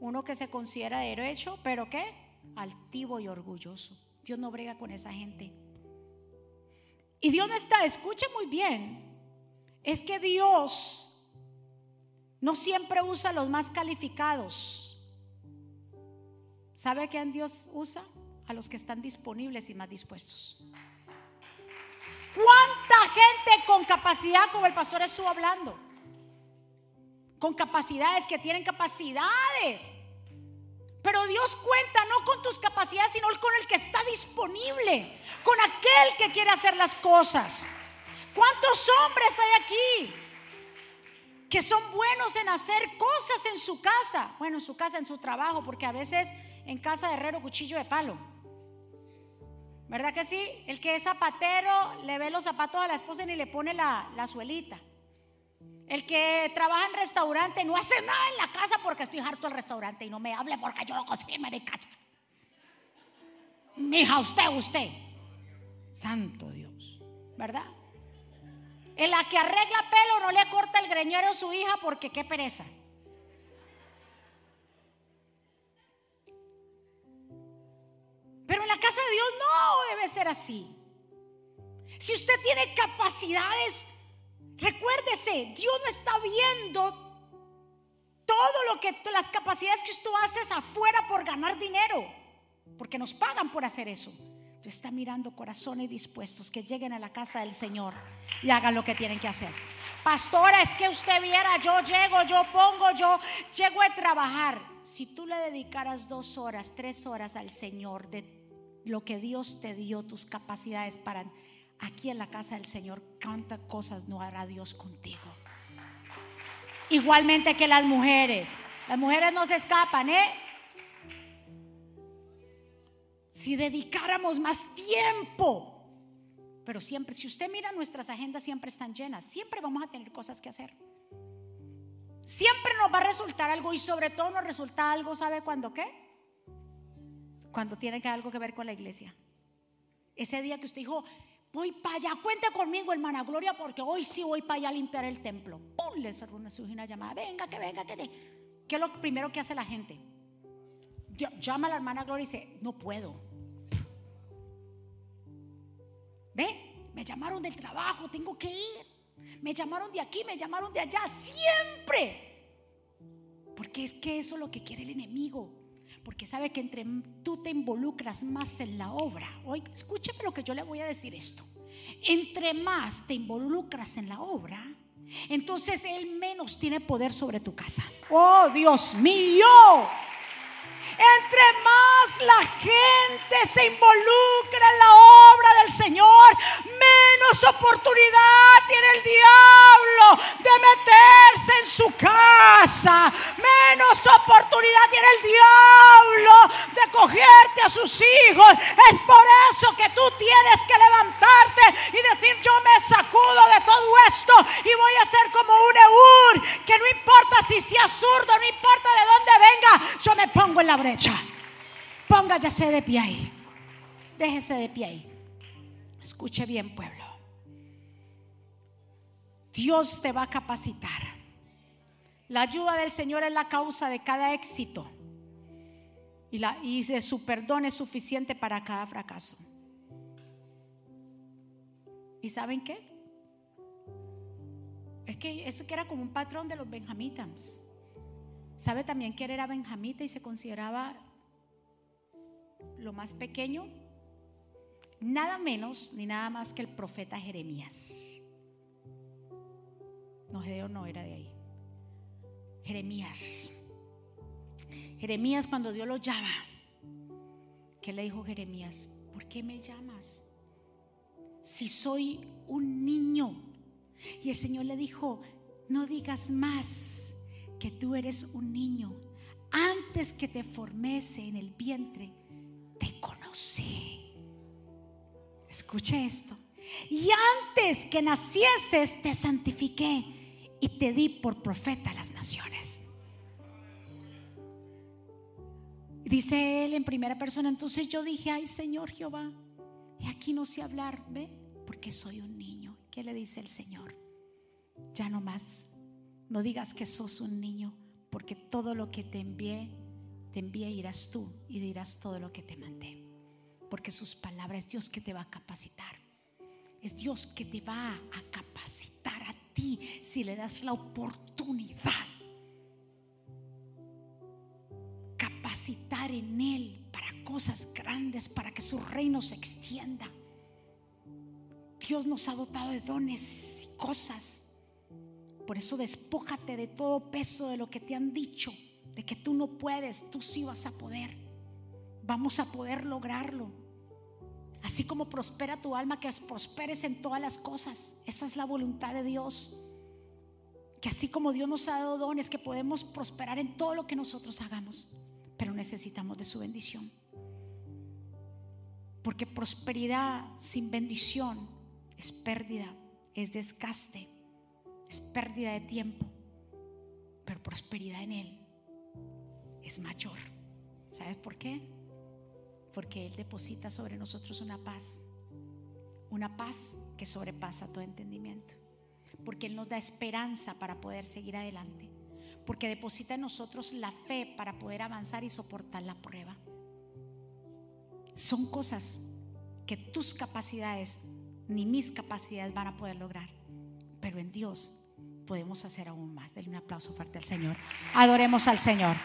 uno que se considera derecho, pero ¿qué? Altivo y orgulloso. Dios no brega con esa gente. Y Dios no está, escuche muy bien, es que Dios no siempre usa los más calificados. ¿Sabe quién Dios usa? A los que están disponibles y más dispuestos. ¿Cuánta gente con capacidad, como el pastor estuvo hablando? Con capacidades, que tienen capacidades. Pero Dios cuenta no con tus capacidades, sino con el que está disponible, con aquel que quiere hacer las cosas. ¿Cuántos hombres hay aquí que son buenos en hacer cosas en su casa? Bueno, en su casa, en su trabajo, porque a veces en casa herrero cuchillo de palo. ¿Verdad que sí? El que es zapatero le ve los zapatos a la esposa y le pone la, la suelita. El que trabaja en restaurante no hace nada en la casa porque estoy harto del restaurante y no me hable porque yo lo cocino de casa. Mija, usted, usted. Santo Dios, ¿verdad? En la que arregla pelo no le corta el greñero a su hija porque qué pereza. Pero en la casa de Dios no debe ser así. Si usted tiene capacidades, recuérdese, Dios no está viendo todo lo que las capacidades que tú haces afuera por ganar dinero, porque nos pagan por hacer eso está mirando corazones dispuestos que lleguen a la casa del Señor y hagan lo que tienen que hacer. Pastora, es que usted viera, yo llego, yo pongo, yo llego a trabajar. Si tú le dedicaras dos horas, tres horas al Señor de lo que Dios te dio, tus capacidades para aquí en la casa del Señor, cuántas cosas no hará Dios contigo. Igualmente que las mujeres. Las mujeres no se escapan, ¿eh? si dedicáramos más tiempo. Pero siempre, si usted mira nuestras agendas, siempre están llenas. Siempre vamos a tener cosas que hacer. Siempre nos va a resultar algo y sobre todo nos resulta algo, ¿sabe cuándo qué? Cuando tiene algo que ver con la iglesia. Ese día que usted dijo, voy para allá, cuente conmigo, hermana Gloria, porque hoy sí voy para allá a limpiar el templo. Pum, le cerró una, una llamada, venga, que venga, que te. ¿qué es lo primero que hace la gente? Llama a la hermana Gloria y dice, no puedo. ¿Ve? Me llamaron del trabajo, tengo que ir. Me llamaron de aquí, me llamaron de allá, siempre. Porque es que eso es lo que quiere el enemigo. Porque sabe que entre tú te involucras más en la obra. Oye, escúcheme lo que yo le voy a decir esto. Entre más te involucras en la obra, entonces Él menos tiene poder sobre tu casa. Oh Dios mío. Entre más la gente se involucra en la obra del Señor, menos oportunidad tiene el diablo de meterse en su casa. Menos oportunidad tiene el diablo de cogerte a sus hijos. Es por eso que tú tienes que levantarte y decir, yo me sacudo de todo esto y voy a ser como un Eur, que no importa si sea zurdo, no importa de dónde venga, yo me pongo en la brecha. Póngase de pie ahí. Déjese de pie ahí. Escuche bien, pueblo. Dios te va a capacitar. La ayuda del Señor es la causa de cada éxito. Y, la, y su perdón es suficiente para cada fracaso. ¿Y saben qué? Es que eso que era como un patrón de los benjamitas. ¿Sabe también quién era benjamita y se consideraba lo más pequeño? Nada menos ni nada más que el profeta Jeremías. No, Gedeo no era de ahí. Jeremías. Jeremías cuando Dios lo llama, ¿qué le dijo Jeremías? ¿Por qué me llamas? Si soy un niño. Y el Señor le dijo, no digas más que tú eres un niño. Antes que te formese en el vientre, te conocí. Escuche esto. Y antes que nacieses, te santifiqué y te di por profeta a las naciones. Dice él en primera persona, entonces yo dije, ay Señor Jehová, y aquí no sé hablar, ¿ve? Porque soy un niño. ¿Qué le dice el Señor? Ya no más no digas que sos un niño, porque todo lo que te envié, te envié irás tú y dirás todo lo que te mandé. Porque sus palabras Dios que te va a capacitar. Es Dios que te va a capacitar a ti si le das la oportunidad. Capacitar en Él para cosas grandes, para que su reino se extienda. Dios nos ha dotado de dones y cosas por eso despójate de todo peso de lo que te han dicho, de que tú no puedes, tú sí vas a poder. Vamos a poder lograrlo. Así como prospera tu alma, que prosperes en todas las cosas. Esa es la voluntad de Dios. Que así como Dios nos ha dado dones, que podemos prosperar en todo lo que nosotros hagamos. Pero necesitamos de su bendición. Porque prosperidad sin bendición es pérdida, es desgaste, es pérdida de tiempo, pero prosperidad en Él es mayor. ¿Sabes por qué? Porque Él deposita sobre nosotros una paz, una paz que sobrepasa todo entendimiento. Porque Él nos da esperanza para poder seguir adelante. Porque deposita en nosotros la fe para poder avanzar y soportar la prueba. Son cosas que tus capacidades ni mis capacidades van a poder lograr. Pero en Dios podemos hacer aún más. Denle un aplauso fuerte al Señor. Adoremos al Señor.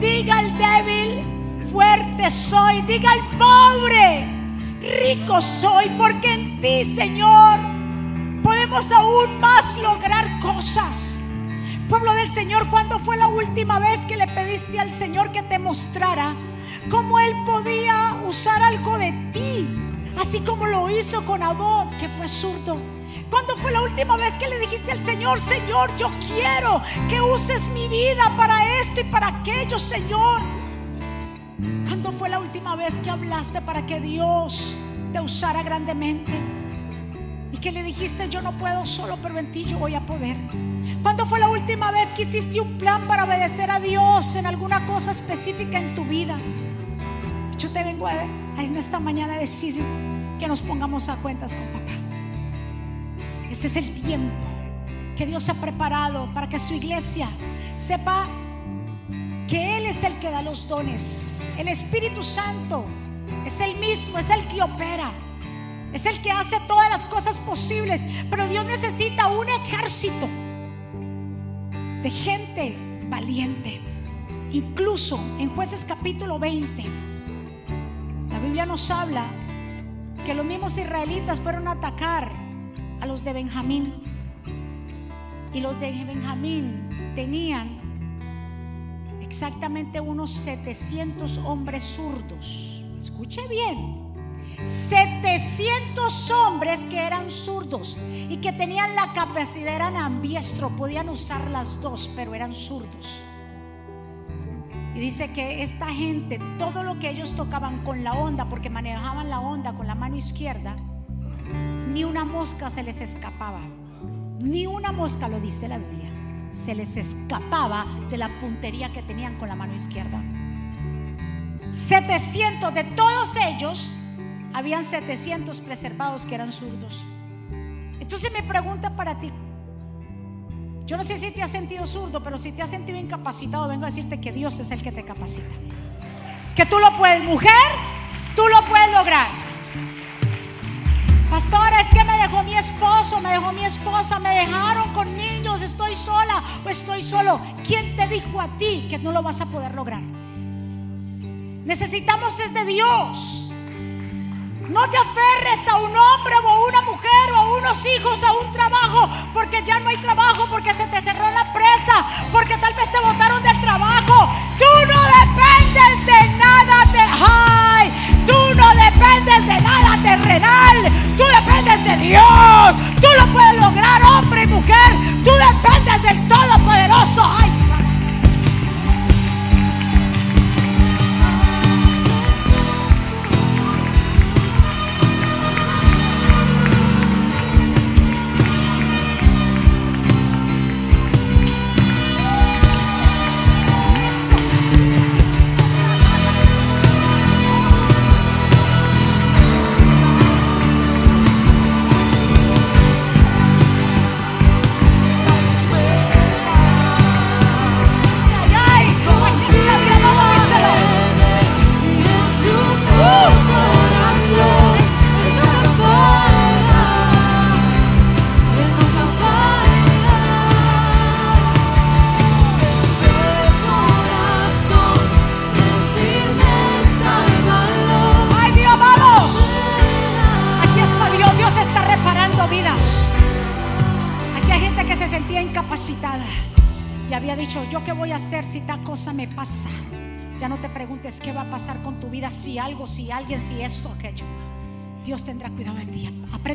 Diga el débil, fuerte soy. Diga el pobre, rico soy. Porque en ti, Señor, podemos aún más lograr cosas. Pueblo del Señor, ¿cuándo fue la última vez que le pediste al Señor que te mostrara cómo Él podía usar algo de ti? Así como lo hizo con Adón, que fue zurdo. ¿Cuándo fue la última vez que le dijiste al Señor, Señor, yo quiero que uses mi vida para esto y para aquello, Señor? ¿Cuándo fue la última vez que hablaste para que Dios te usara grandemente? Y que le dijiste, yo no puedo solo, pero en ti yo voy a poder. ¿Cuándo fue la última vez que hiciste un plan para obedecer a Dios en alguna cosa específica en tu vida? Yo te vengo a, en esta mañana a decir que nos pongamos a cuentas con papá. Este es el tiempo que Dios ha preparado para que su iglesia sepa que Él es el que da los dones. El Espíritu Santo Es el mismo, es el que opera. Es el que hace todas las cosas posibles. Pero Dios necesita un ejército de gente valiente. Incluso en jueces capítulo 20, la Biblia nos habla que los mismos israelitas fueron a atacar a los de Benjamín. Y los de Benjamín tenían exactamente unos 700 hombres zurdos. Escuche bien. 700 hombres que eran zurdos y que tenían la capacidad, eran ambiestro, podían usar las dos, pero eran zurdos. Y dice que esta gente, todo lo que ellos tocaban con la onda, porque manejaban la onda con la mano izquierda, ni una mosca se les escapaba. Ni una mosca, lo dice la Biblia, se les escapaba de la puntería que tenían con la mano izquierda. 700 de todos ellos, habían 700 preservados que eran zurdos. Entonces me pregunta para ti, yo no sé si te has sentido zurdo, pero si te has sentido incapacitado, vengo a decirte que Dios es el que te capacita. Que tú lo puedes, mujer, tú lo puedes lograr. Es que me dejó mi esposo, me dejó mi esposa, me dejaron con niños, estoy sola o estoy solo. ¿Quién te dijo a ti que no lo vas a poder lograr? Necesitamos es de Dios. No te aferres a un hombre o a una mujer o a unos hijos, a un trabajo, porque ya no hay trabajo, porque se te cerró la presa, porque tal vez te botaron del trabajo. Tú no dependes de nada de ay, tú no de nada terrenal, tú dependes de Dios. Tú lo puedes lograr, hombre y mujer. Tú dependes del Todopoderoso.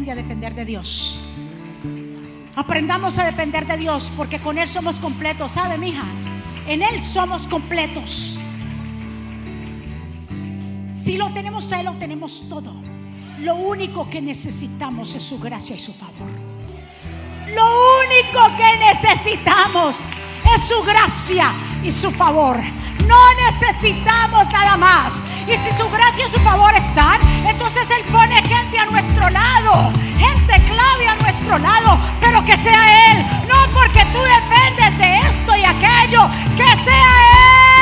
A depender de Dios. Aprendamos a depender de Dios porque con Él somos completos, ¿sabe, mija? En Él somos completos. Si lo tenemos a Él, lo tenemos todo. Lo único que necesitamos es su gracia y su favor. Lo único que necesitamos es su gracia y su favor. No necesitamos nada más. Y si su gracia y su favor están, entonces Él pone gente a nuestro lado, gente clave a nuestro lado, pero que sea Él, no porque tú dependes de esto y aquello, que sea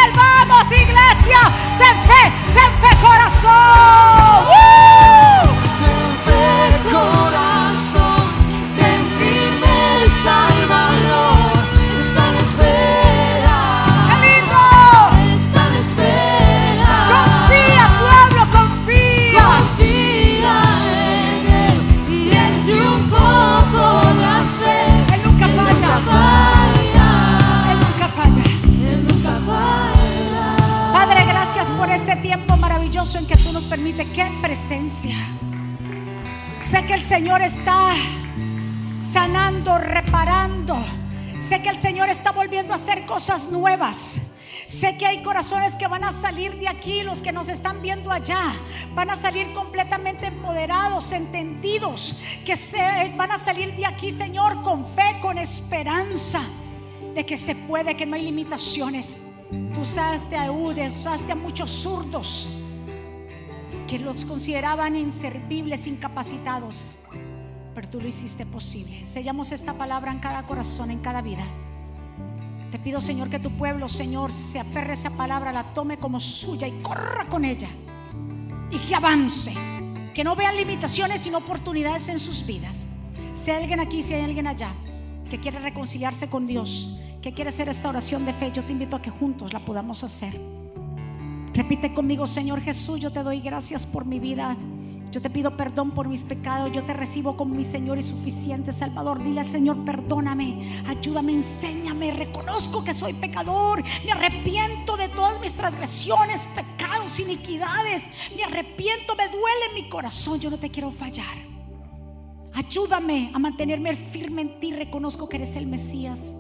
Él. Vamos, iglesia, ten fe, ten fe, corazón. ¡Uh! Corazón, Sé que el Señor está sanando, reparando. Sé que el Señor está volviendo a hacer cosas nuevas. Sé que hay corazones que van a salir de aquí, los que nos están viendo allá, van a salir completamente empoderados, entendidos, que se, van a salir de aquí, Señor, con fe, con esperanza de que se puede, que no hay limitaciones. Tú usaste a Eudes, usaste a muchos zurdos que los consideraban inservibles, incapacitados, pero tú lo hiciste posible. Sellamos esta palabra en cada corazón, en cada vida. Te pido, Señor, que tu pueblo, Señor, se aferre a esa palabra, la tome como suya y corra con ella. y que avance. Que no vean limitaciones sino oportunidades en sus vidas. Si hay alguien aquí, si hay alguien allá que quiere reconciliarse con Dios, que quiere hacer esta oración de fe, yo te invito a que juntos la podamos hacer. Repite conmigo, Señor Jesús, yo te doy gracias por mi vida. Yo te pido perdón por mis pecados. Yo te recibo como mi Señor y suficiente Salvador. Dile al Señor, perdóname, ayúdame, enséñame. Reconozco que soy pecador. Me arrepiento de todas mis transgresiones, pecados, iniquidades. Me arrepiento, me duele mi corazón. Yo no te quiero fallar. Ayúdame a mantenerme firme en ti. Reconozco que eres el Mesías,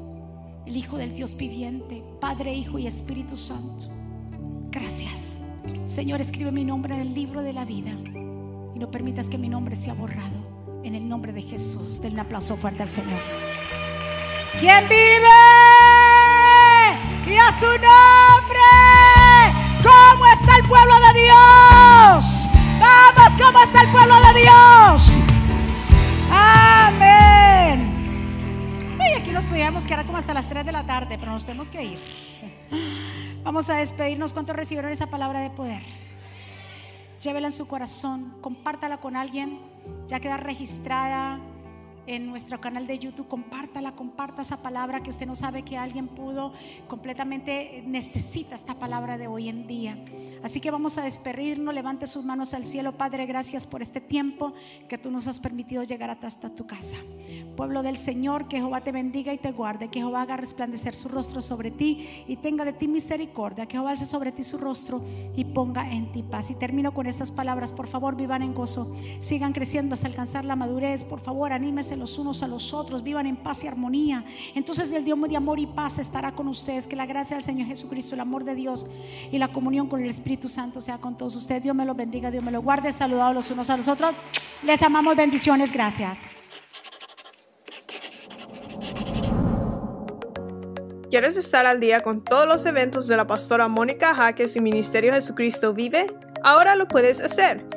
el Hijo del Dios viviente, Padre, Hijo y Espíritu Santo. Gracias. Señor, escribe mi nombre en el libro de la vida y no permitas que mi nombre sea borrado. En el nombre de Jesús, den un aplauso fuerte al Señor. ¿Quién vive? Y a su nombre. ¿Cómo está el pueblo de Dios? Vamos, ¿cómo está el pueblo de Dios? Amén. Nos pudiéramos quedar como hasta las 3 de la tarde, pero nos tenemos que ir. Vamos a despedirnos. ¿Cuántos recibieron esa palabra de poder? Llévela en su corazón, compártala con alguien, ya queda registrada en nuestro canal de YouTube, compártala, comparta esa palabra que usted no sabe que alguien pudo, completamente necesita esta palabra de hoy en día. Así que vamos a despedirnos, levante sus manos al cielo, Padre, gracias por este tiempo que tú nos has permitido llegar hasta tu casa. Pueblo del Señor, que Jehová te bendiga y te guarde, que Jehová haga resplandecer su rostro sobre ti y tenga de ti misericordia, que Jehová alce sobre ti su rostro y ponga en ti paz. Y termino con estas palabras, por favor, vivan en gozo, sigan creciendo hasta alcanzar la madurez, por favor, anímese los unos a los otros, vivan en paz y armonía. Entonces el Dios de amor y paz estará con ustedes. Que la gracia del Señor Jesucristo, el amor de Dios y la comunión con el Espíritu Santo sea con todos ustedes. Dios me los bendiga, Dios me los guarde. Saludados los unos a los otros. Les amamos, bendiciones, gracias. ¿Quieres estar al día con todos los eventos de la pastora Mónica Jaques y Ministerio Jesucristo Vive? Ahora lo puedes hacer